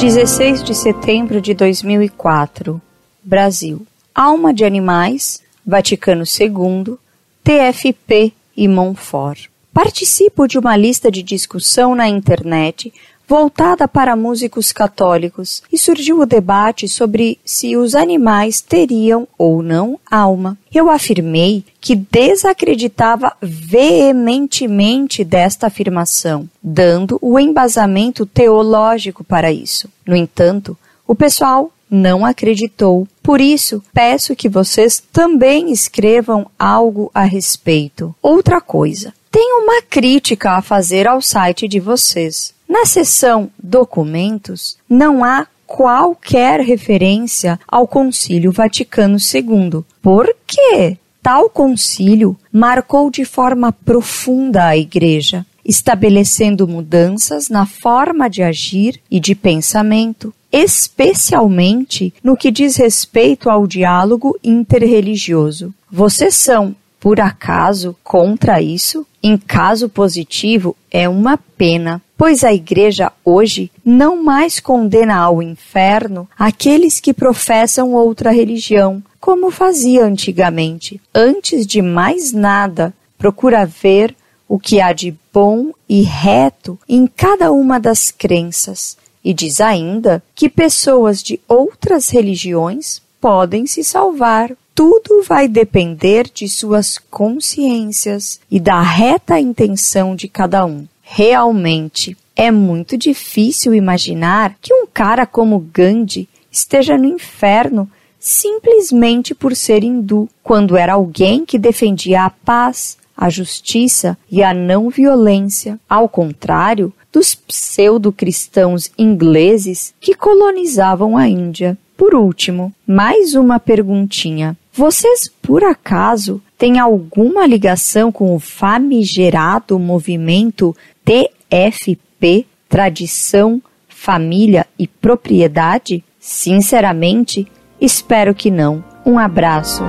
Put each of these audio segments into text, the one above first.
16 de setembro de 2004, Brasil. Alma de Animais, Vaticano II, TFP e Montfort. Participo de uma lista de discussão na internet voltada para músicos católicos e surgiu o debate sobre se os animais teriam ou não alma. Eu afirmei que desacreditava veementemente desta afirmação, dando o embasamento teológico para isso. No entanto, o pessoal não acreditou. Por isso, peço que vocês também escrevam algo a respeito. Outra coisa, tenho uma crítica a fazer ao site de vocês. Na seção Documentos, não há qualquer referência ao Concílio Vaticano II. Por quê? Tal concílio marcou de forma profunda a Igreja, estabelecendo mudanças na forma de agir e de pensamento, especialmente no que diz respeito ao diálogo interreligioso. Vocês são, por acaso, contra isso? Em caso positivo, é uma pena, pois a Igreja hoje não mais condena ao inferno aqueles que professam outra religião, como fazia antigamente. Antes de mais nada, procura ver o que há de bom e reto em cada uma das crenças, e diz ainda que pessoas de outras religiões podem se salvar tudo vai depender de suas consciências e da reta intenção de cada um. Realmente, é muito difícil imaginar que um cara como Gandhi esteja no inferno simplesmente por ser hindu, quando era alguém que defendia a paz, a justiça e a não violência, ao contrário dos pseudo-cristãos ingleses que colonizavam a Índia. Por último, mais uma perguntinha. Vocês, por acaso, têm alguma ligação com o famigerado movimento TFP Tradição, Família e Propriedade? Sinceramente, espero que não. Um abraço.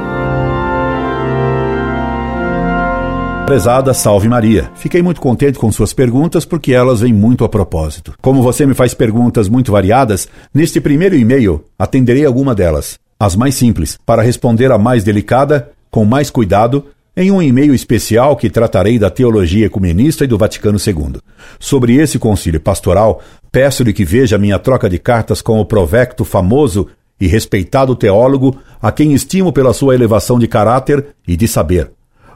Prezada Salve Maria. Fiquei muito contente com suas perguntas porque elas vêm muito a propósito. Como você me faz perguntas muito variadas, neste primeiro e-mail atenderei alguma delas as mais simples, para responder a mais delicada, com mais cuidado, em um e-mail especial que tratarei da teologia ecumenista e do Vaticano II. Sobre esse concílio pastoral, peço-lhe que veja minha troca de cartas com o provecto famoso e respeitado teólogo, a quem estimo pela sua elevação de caráter e de saber,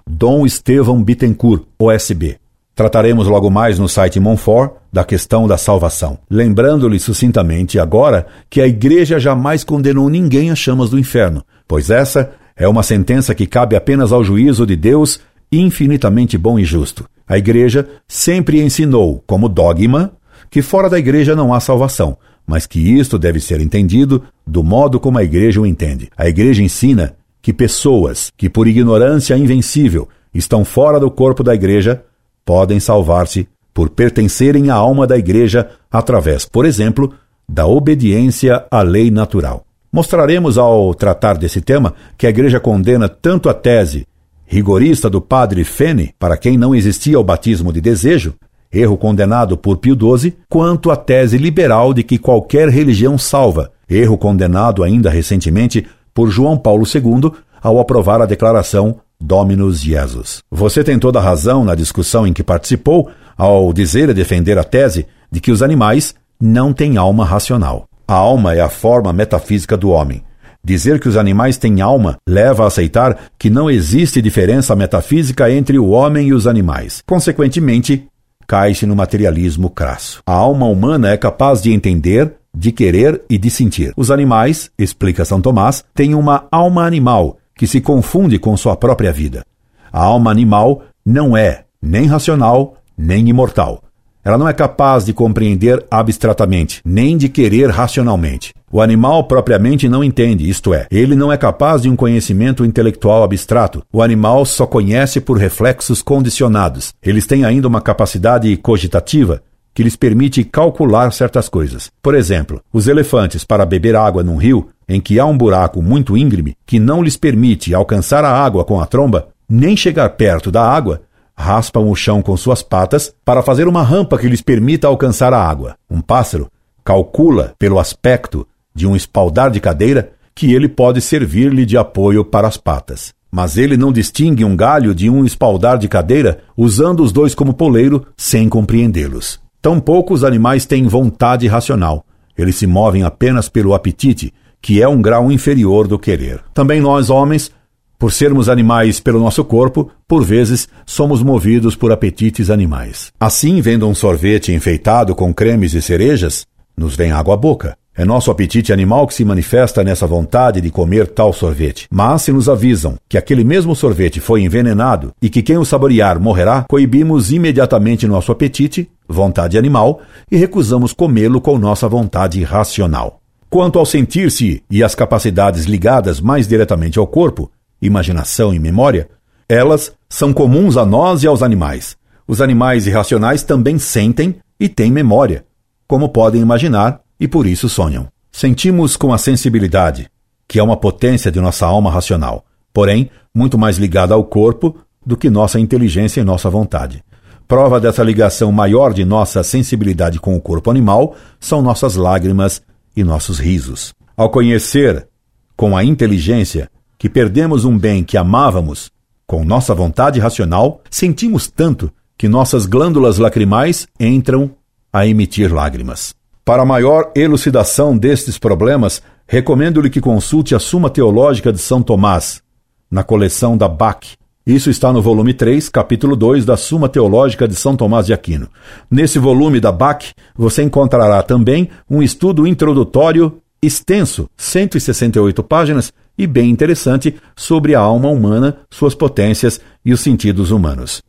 Dom Estevão Bittencourt, OSB. Trataremos logo mais no site Monfort da questão da salvação, lembrando-lhe sucintamente agora que a Igreja jamais condenou ninguém às chamas do inferno, pois essa é uma sentença que cabe apenas ao juízo de Deus infinitamente bom e justo. A Igreja sempre ensinou, como dogma, que fora da Igreja não há salvação, mas que isto deve ser entendido do modo como a Igreja o entende. A Igreja ensina que pessoas que, por ignorância invencível, estão fora do corpo da Igreja, podem salvar-se por pertencerem à alma da Igreja através, por exemplo, da obediência à lei natural. Mostraremos ao tratar desse tema que a Igreja condena tanto a tese rigorista do padre Fene, para quem não existia o batismo de desejo, erro condenado por Pio XII, quanto a tese liberal de que qualquer religião salva, erro condenado ainda recentemente por João Paulo II ao aprovar a declaração Dominus Jesus. Você tem toda a razão na discussão em que participou ao dizer e defender a tese de que os animais não têm alma racional. A alma é a forma metafísica do homem. Dizer que os animais têm alma leva a aceitar que não existe diferença metafísica entre o homem e os animais. Consequentemente, cai-se no materialismo crasso. A alma humana é capaz de entender, de querer e de sentir. Os animais, explica São Tomás, têm uma alma animal que se confunde com sua própria vida. A alma animal não é nem racional, nem imortal. Ela não é capaz de compreender abstratamente, nem de querer racionalmente. O animal propriamente não entende, isto é, ele não é capaz de um conhecimento intelectual abstrato. O animal só conhece por reflexos condicionados. Eles têm ainda uma capacidade cogitativa que lhes permite calcular certas coisas. Por exemplo, os elefantes, para beber água num rio em que há um buraco muito íngreme que não lhes permite alcançar a água com a tromba, nem chegar perto da água, raspam o chão com suas patas para fazer uma rampa que lhes permita alcançar a água. Um pássaro calcula, pelo aspecto de um espaldar de cadeira, que ele pode servir-lhe de apoio para as patas. Mas ele não distingue um galho de um espaldar de cadeira, usando os dois como poleiro, sem compreendê-los. Tampouco os animais têm vontade racional. Eles se movem apenas pelo apetite, que é um grau inferior do querer. Também nós, homens, por sermos animais pelo nosso corpo, por vezes somos movidos por apetites animais. Assim, vendo um sorvete enfeitado com cremes e cerejas, nos vem água à boca. É nosso apetite animal que se manifesta nessa vontade de comer tal sorvete. Mas se nos avisam que aquele mesmo sorvete foi envenenado e que quem o saborear morrerá, coibimos imediatamente nosso apetite, vontade animal, e recusamos comê-lo com nossa vontade racional. Quanto ao sentir-se e as capacidades ligadas mais diretamente ao corpo, imaginação e memória, elas são comuns a nós e aos animais. Os animais irracionais também sentem e têm memória, como podem imaginar e por isso sonham. Sentimos com a sensibilidade, que é uma potência de nossa alma racional, porém muito mais ligada ao corpo do que nossa inteligência e nossa vontade. Prova dessa ligação maior de nossa sensibilidade com o corpo animal são nossas lágrimas e nossos risos. Ao conhecer com a inteligência que perdemos um bem que amávamos, com nossa vontade racional, sentimos tanto que nossas glândulas lacrimais entram a emitir lágrimas. Para maior elucidação destes problemas, recomendo-lhe que consulte a Suma Teológica de São Tomás, na coleção da Bach. Isso está no volume 3, capítulo 2 da Suma Teológica de São Tomás de Aquino. Nesse volume da Bach, você encontrará também um estudo introdutório extenso, 168 páginas, e bem interessante sobre a alma humana, suas potências e os sentidos humanos.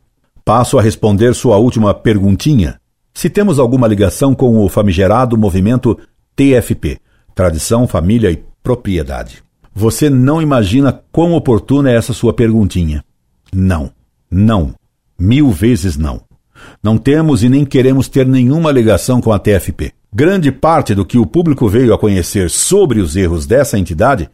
Passo a responder sua última perguntinha se temos alguma ligação com o famigerado movimento TFP Tradição, Família e Propriedade. Você não imagina quão oportuna é essa sua perguntinha. Não, não, mil vezes não. Não temos e nem queremos ter nenhuma ligação com a TFP. Grande parte do que o público veio a conhecer sobre os erros dessa entidade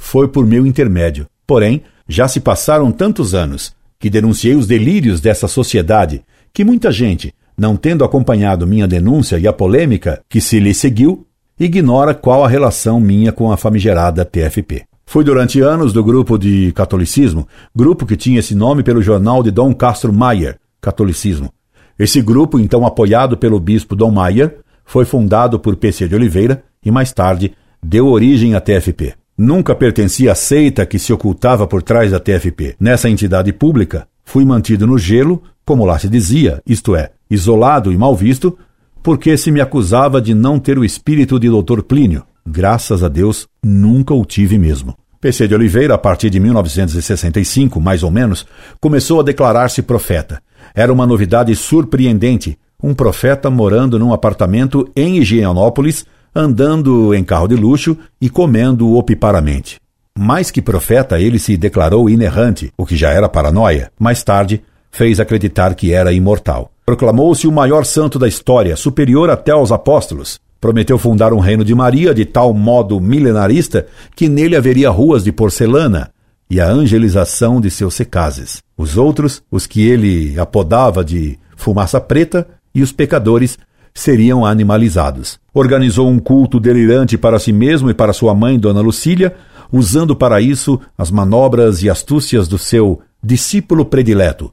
foi por meu intermédio. Porém, já se passaram tantos anos que denunciei os delírios dessa sociedade que muita gente, não tendo acompanhado minha denúncia e a polêmica que se lhe seguiu, ignora qual a relação minha com a famigerada TFP. Fui durante anos do grupo de catolicismo, grupo que tinha esse nome pelo jornal de Dom Castro Maier, Catolicismo. Esse grupo, então apoiado pelo bispo Dom Maier, foi fundado por PC de Oliveira e mais tarde deu origem à TFP. Nunca pertencia à seita que se ocultava por trás da TFP. Nessa entidade pública, fui mantido no gelo, como lá se dizia, isto é, isolado e mal visto, porque se me acusava de não ter o espírito de Dr. Plínio. Graças a Deus, nunca o tive mesmo. PC de Oliveira, a partir de 1965, mais ou menos, começou a declarar-se profeta. Era uma novidade surpreendente, um profeta morando num apartamento em Higienópolis, andando em carro de luxo e comendo opiparamente. Mais que profeta, ele se declarou inerrante, o que já era paranoia. Mais tarde, fez acreditar que era imortal. Proclamou-se o maior santo da história, superior até aos apóstolos. Prometeu fundar um reino de Maria de tal modo milenarista que nele haveria ruas de porcelana e a angelização de seus secazes. Os outros, os que ele apodava de fumaça preta, e os pecadores seriam animalizados. Organizou um culto delirante para si mesmo e para sua mãe, Dona Lucília, usando para isso as manobras e astúcias do seu discípulo predileto,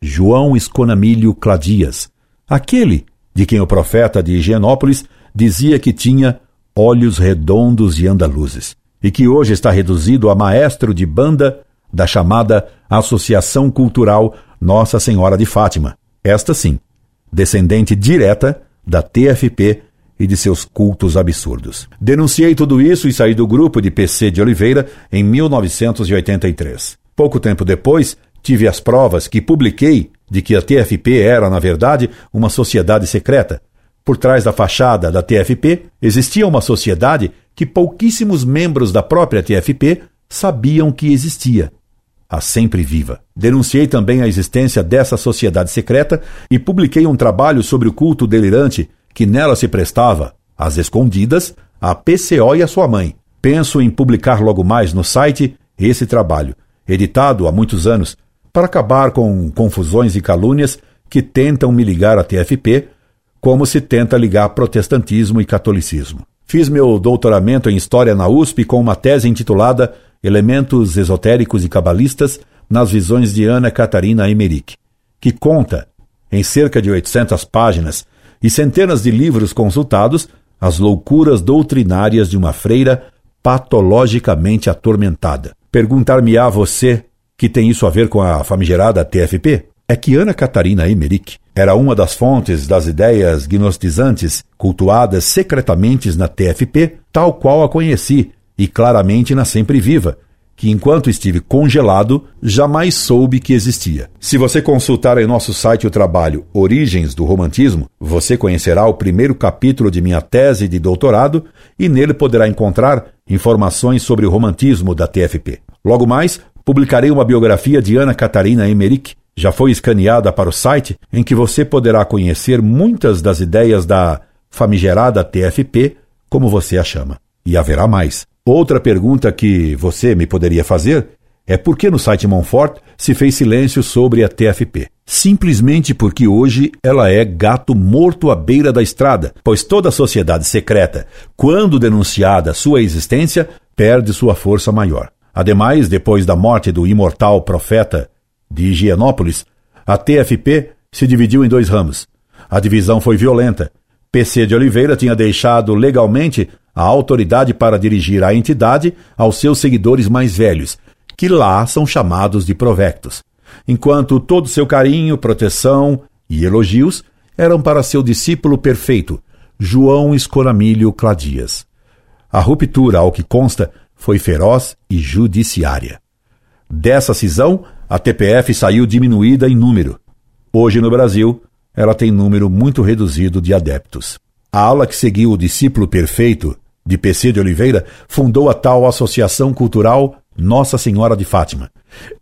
João Esconamilho Cladias, aquele de quem o profeta de Higienópolis dizia que tinha olhos redondos e andaluzes, e que hoje está reduzido a maestro de banda da chamada Associação Cultural Nossa Senhora de Fátima. Esta sim, descendente direta da TFP e de seus cultos absurdos. Denunciei tudo isso e saí do grupo de PC de Oliveira em 1983. Pouco tempo depois, tive as provas que publiquei de que a TFP era, na verdade, uma sociedade secreta. Por trás da fachada da TFP existia uma sociedade que pouquíssimos membros da própria TFP sabiam que existia. A Sempre Viva. Denunciei também a existência dessa sociedade secreta e publiquei um trabalho sobre o culto delirante que nela se prestava, às escondidas, a PCO e a sua mãe. Penso em publicar logo mais no site esse trabalho, editado há muitos anos, para acabar com confusões e calúnias que tentam me ligar à TFP, como se tenta ligar protestantismo e catolicismo. Fiz meu doutoramento em História na USP com uma tese intitulada Elementos Esotéricos e Cabalistas nas Visões de Ana Catarina Emmerich, que conta, em cerca de 800 páginas e centenas de livros consultados, as loucuras doutrinárias de uma freira patologicamente atormentada. Perguntar-me-á você que tem isso a ver com a famigerada TFP? É que Ana Catarina Emmerich era uma das fontes das ideias gnostizantes cultuadas secretamente na TFP, tal qual a conheci, e claramente na Sempre Viva, que enquanto estive congelado, jamais soube que existia. Se você consultar em nosso site o trabalho Origens do Romantismo, você conhecerá o primeiro capítulo de minha tese de doutorado e nele poderá encontrar informações sobre o romantismo da TFP. Logo mais, publicarei uma biografia de Ana Catarina Emmerich, já foi escaneada para o site, em que você poderá conhecer muitas das ideias da famigerada TFP, como você a chama. E haverá mais. Outra pergunta que você me poderia fazer é por que no site Monfort se fez silêncio sobre a TFP. Simplesmente porque hoje ela é gato morto à beira da estrada, pois toda sociedade secreta, quando denunciada sua existência, perde sua força maior. Ademais, depois da morte do imortal profeta de Higienópolis, a TFP se dividiu em dois ramos. A divisão foi violenta. PC de Oliveira tinha deixado legalmente a autoridade para dirigir a entidade aos seus seguidores mais velhos, que lá são chamados de provectos, enquanto todo seu carinho, proteção e elogios eram para seu discípulo perfeito, João Escoramilho Cladias. A ruptura, ao que consta, foi feroz e judiciária. Dessa cisão, a TPF saiu diminuída em número. Hoje no Brasil, ela tem número muito reduzido de adeptos. A ala que seguiu o discípulo perfeito de PC de Oliveira, fundou a tal Associação Cultural Nossa Senhora de Fátima.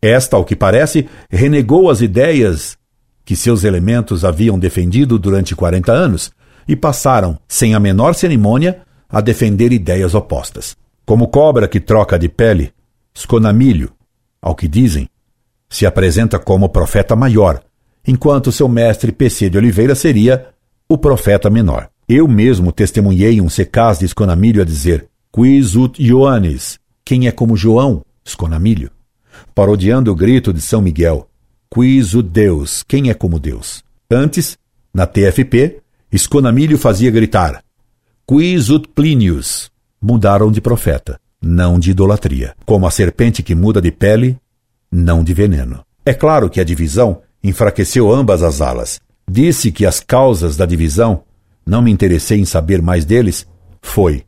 Esta, ao que parece, renegou as ideias que seus elementos haviam defendido durante 40 anos e passaram, sem a menor cerimônia, a defender ideias opostas. Como cobra que troca de pele, Sconamilho, ao que dizem, se apresenta como profeta maior, enquanto seu mestre PC de Oliveira seria o profeta menor. Eu mesmo testemunhei um secaz de Esconamilho a dizer: Quis ut Ioannis? Quem é como João? Esconamilho. Parodiando o grito de São Miguel: Quis ut Deus? Quem é como Deus? Antes, na TFP, Esconamilho fazia gritar: Quis ut Plinius? Mudaram de profeta, não de idolatria. Como a serpente que muda de pele, não de veneno. É claro que a divisão enfraqueceu ambas as alas. Disse que as causas da divisão não me interessei em saber mais deles foi,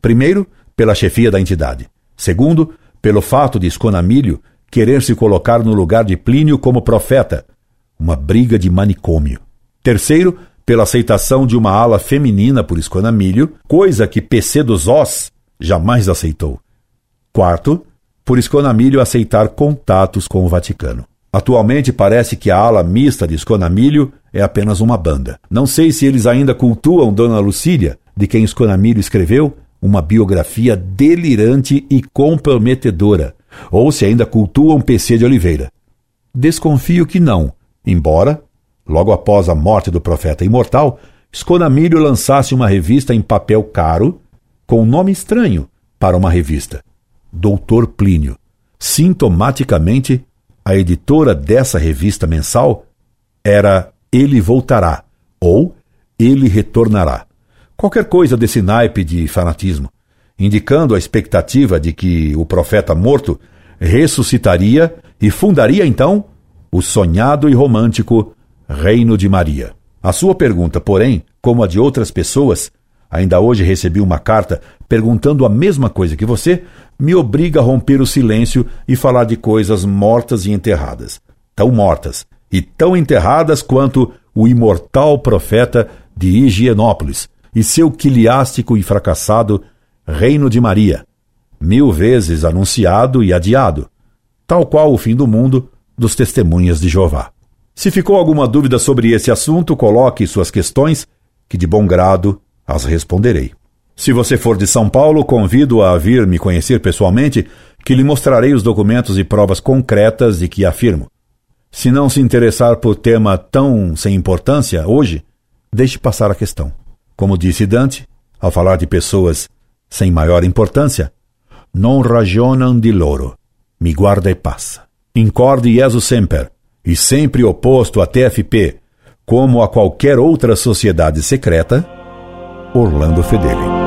primeiro, pela chefia da entidade, segundo, pelo fato de Esconamilho querer se colocar no lugar de Plínio como profeta, uma briga de manicômio. Terceiro, pela aceitação de uma ala feminina por Esconamilho, coisa que PC dos Os jamais aceitou. Quarto, por Esconamilho aceitar contatos com o Vaticano. Atualmente parece que a ala mista de Esconamilho é apenas uma banda. Não sei se eles ainda cultuam Dona Lucília, de quem Esconamilho escreveu uma biografia delirante e comprometedora, ou se ainda cultuam PC de Oliveira. Desconfio que não, embora, logo após a morte do profeta imortal, Esconamilho lançasse uma revista em papel caro, com um nome estranho para uma revista: Doutor Plínio. Sintomaticamente, a editora dessa revista mensal era Ele Voltará ou Ele Retornará. Qualquer coisa desse naipe de fanatismo, indicando a expectativa de que o profeta morto ressuscitaria e fundaria então o sonhado e romântico Reino de Maria. A sua pergunta, porém, como a de outras pessoas, ainda hoje recebi uma carta perguntando a mesma coisa que você, me obriga a romper o silêncio e falar de coisas mortas e enterradas. Tão mortas e tão enterradas quanto o imortal profeta de Higienópolis e seu quiliástico e fracassado Reino de Maria, mil vezes anunciado e adiado, tal qual o fim do mundo dos testemunhas de Jeová. Se ficou alguma dúvida sobre esse assunto, coloque suas questões, que de bom grado as responderei. Se você for de São Paulo, convido a vir me conhecer pessoalmente, que lhe mostrarei os documentos e provas concretas de que afirmo. Se não se interessar por tema tão sem importância hoje, deixe passar a questão. Como disse Dante, ao falar de pessoas sem maior importância, non ragionam di loro, mi guarda e passa. Incorde Jesus semper, e sempre oposto à TFP, como a qualquer outra sociedade secreta, Orlando Fedeli.